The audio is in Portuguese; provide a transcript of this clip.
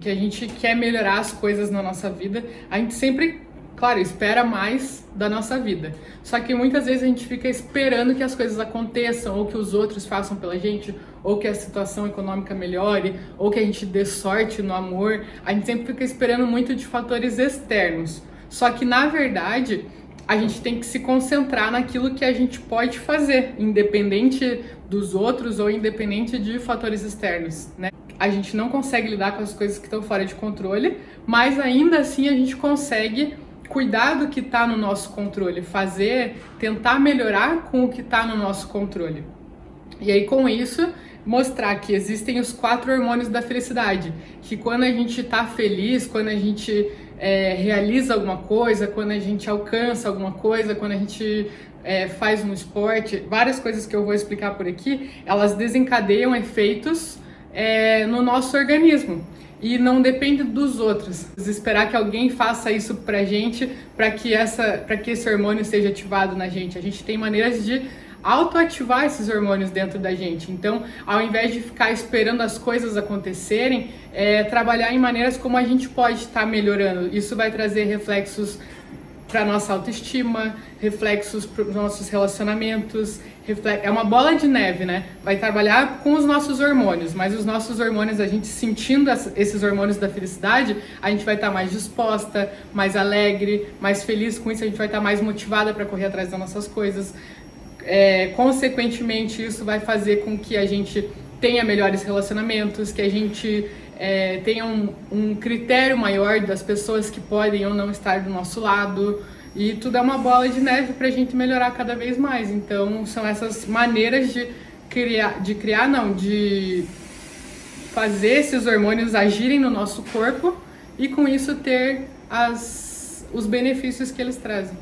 que a gente quer melhorar as coisas na nossa vida, a gente sempre, claro, espera mais da nossa vida. Só que muitas vezes a gente fica esperando que as coisas aconteçam, ou que os outros façam pela gente, ou que a situação econômica melhore, ou que a gente dê sorte no amor. A gente sempre fica esperando muito de fatores externos. Só que na verdade, a gente tem que se concentrar naquilo que a gente pode fazer, independente dos outros ou independente de fatores externos, né? A gente não consegue lidar com as coisas que estão fora de controle, mas ainda assim a gente consegue cuidar do que está no nosso controle, fazer, tentar melhorar com o que está no nosso controle. E aí com isso mostrar que existem os quatro hormônios da felicidade, que quando a gente está feliz, quando a gente é, realiza alguma coisa, quando a gente alcança alguma coisa, quando a gente é, faz um esporte, várias coisas que eu vou explicar por aqui, elas desencadeiam efeitos é, no nosso organismo e não depende dos outros. Esperar que alguém faça isso pra gente, para que essa, para que esse hormônio seja ativado na gente. A gente tem maneiras de autoativar esses hormônios dentro da gente. Então, ao invés de ficar esperando as coisas acontecerem, é, trabalhar em maneiras como a gente pode estar tá melhorando. Isso vai trazer reflexos para nossa autoestima, reflexos para os nossos relacionamentos. É uma bola de neve, né? Vai trabalhar com os nossos hormônios, mas os nossos hormônios, a gente sentindo esses hormônios da felicidade, a gente vai estar tá mais disposta, mais alegre, mais feliz com isso, a gente vai estar tá mais motivada para correr atrás das nossas coisas. É, consequentemente, isso vai fazer com que a gente tenha melhores relacionamentos, que a gente é, tenha um, um critério maior das pessoas que podem ou não estar do nosso lado. E tudo é uma bola de neve para a gente melhorar cada vez mais. Então, são essas maneiras de criar, de criar, não, de fazer esses hormônios agirem no nosso corpo e com isso ter as, os benefícios que eles trazem.